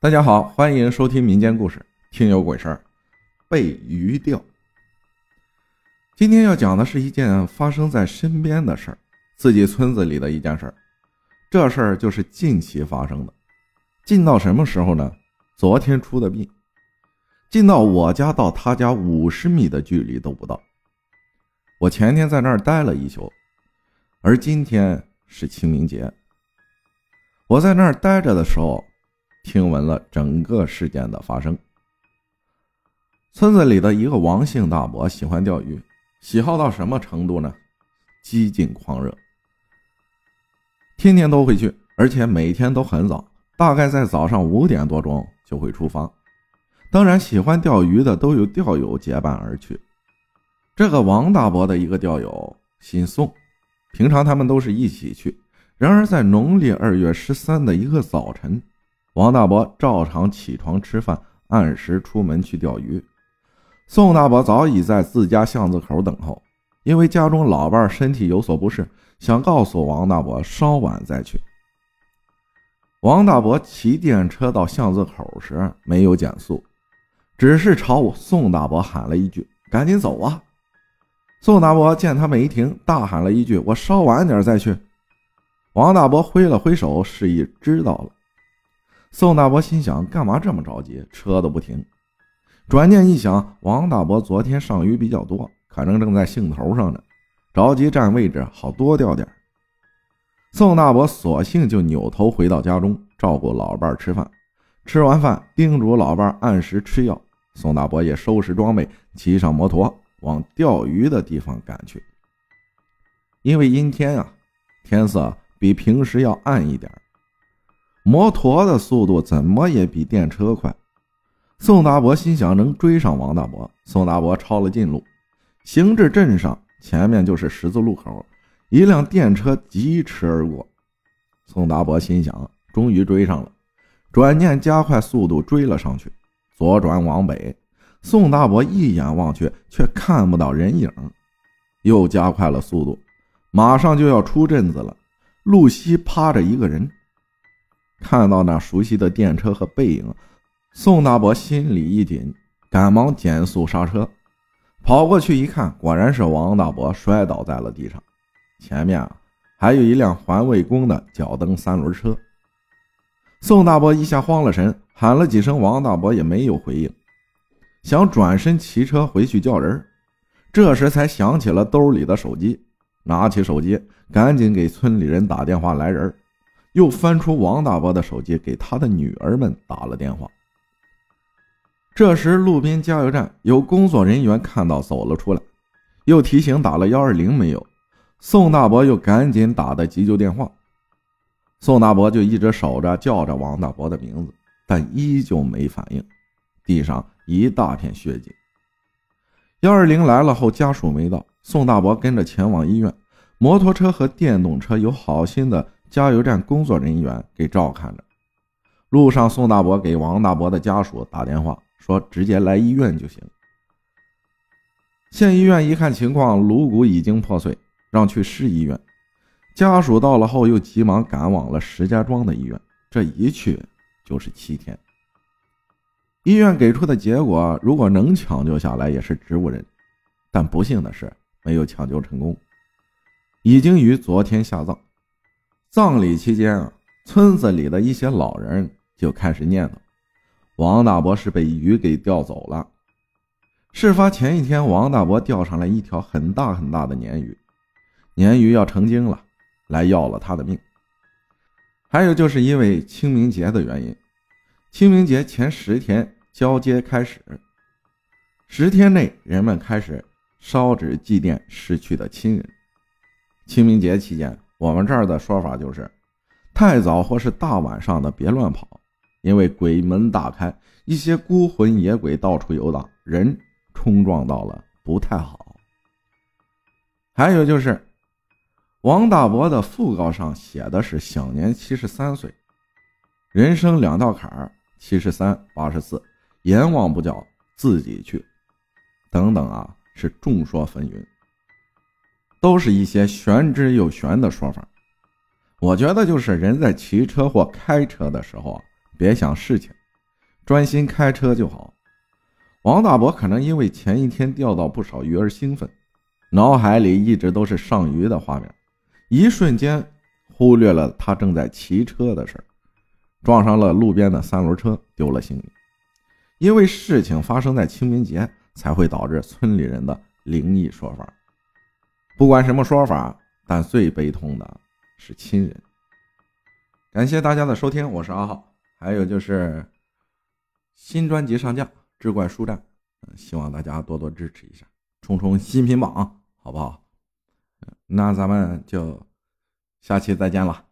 大家好，欢迎收听民间故事《听有鬼事儿》。被鱼钓。今天要讲的是一件发生在身边的事儿，自己村子里的一件事儿。这事儿就是近期发生的，近到什么时候呢？昨天出的殡，近到我家到他家五十米的距离都不到。我前天在那儿待了一宿，而今天是清明节。我在那儿待着的时候，听闻了整个事件的发生。村子里的一个王姓大伯喜欢钓鱼，喜好到什么程度呢？激进狂热，天天都会去，而且每天都很早，大概在早上五点多钟就会出发。当然，喜欢钓鱼的都有钓友结伴而去。这个王大伯的一个钓友姓宋，平常他们都是一起去。然而，在农历二月十三的一个早晨，王大伯照常起床吃饭，按时出门去钓鱼。宋大伯早已在自家巷子口等候，因为家中老伴身体有所不适，想告诉王大伯稍晚再去。王大伯骑电车到巷子口时没有减速，只是朝宋大伯喊了一句：“赶紧走啊！”宋大伯见他没停，大喊了一句：“我稍晚点再去。”王大伯挥了挥手，示意知道了。宋大伯心想：干嘛这么着急？车都不停。转念一想，王大伯昨天上鱼比较多，可能正在兴头上呢，着急占位置，好多钓点。宋大伯索性就扭头回到家中，照顾老伴吃饭。吃完饭，叮嘱老伴按时吃药。宋大伯也收拾装备，骑上摩托往钓鱼的地方赶去。因为阴天啊，天色。比平时要暗一点，摩托的速度怎么也比电车快。宋大伯心想能追上王大伯，宋大伯抄了近路，行至镇上，前面就是十字路口，一辆电车疾驰而过。宋大伯心想，终于追上了，转念加快速度追了上去，左转往北。宋大伯一眼望去，却看不到人影，又加快了速度，马上就要出镇子了。路西趴着一个人，看到那熟悉的电车和背影，宋大伯心里一紧，赶忙减速刹车，跑过去一看，果然是王大伯摔倒在了地上，前面啊还有一辆环卫工的脚蹬三轮车。宋大伯一下慌了神，喊了几声，王大伯也没有回应，想转身骑车回去叫人，这时才想起了兜里的手机。拿起手机，赶紧给村里人打电话来人，又翻出王大伯的手机，给他的女儿们打了电话。这时，路边加油站有工作人员看到走了出来，又提醒打了幺二零没有。宋大伯又赶紧打的急救电话，宋大伯就一直守着，叫着王大伯的名字，但依旧没反应，地上一大片血迹。幺二零来了后，家属没到。宋大伯跟着前往医院，摩托车和电动车有好心的加油站工作人员给照看着。路上，宋大伯给王大伯的家属打电话，说直接来医院就行。县医院一看情况，颅骨已经破碎，让去市医院。家属到了后，又急忙赶往了石家庄的医院。这一去就是七天。医院给出的结果，如果能抢救下来，也是植物人。但不幸的是。没有抢救成功，已经于昨天下葬。葬礼期间啊，村子里的一些老人就开始念叨：王大伯是被鱼给钓走了。事发前一天，王大伯钓上来一条很大很大的鲶鱼，鲶鱼要成精了，来要了他的命。还有就是因为清明节的原因，清明节前十天交接开始，十天内人们开始。烧纸祭奠逝去的亲人。清明节期间，我们这儿的说法就是：太早或是大晚上的别乱跑，因为鬼门大开，一些孤魂野鬼到处游荡，人冲撞到了不太好。还有就是，王大伯的讣告上写的是享年七十三岁，人生两道坎儿，七十三、八十四，阎王不叫自己去，等等啊。是众说纷纭，都是一些玄之又玄的说法。我觉得就是人在骑车或开车的时候啊，别想事情，专心开车就好。王大伯可能因为前一天钓到不少鱼而兴奋，脑海里一直都是上鱼的画面，一瞬间忽略了他正在骑车的事儿，撞上了路边的三轮车，丢了性命。因为事情发生在清明节，才会导致村里人的灵异说法。不管什么说法，但最悲痛的是亲人。感谢大家的收听，我是阿浩。还有就是新专辑上架。志怪书站，希望大家多多支持一下，冲冲新品榜，好不好？那咱们就下期再见了。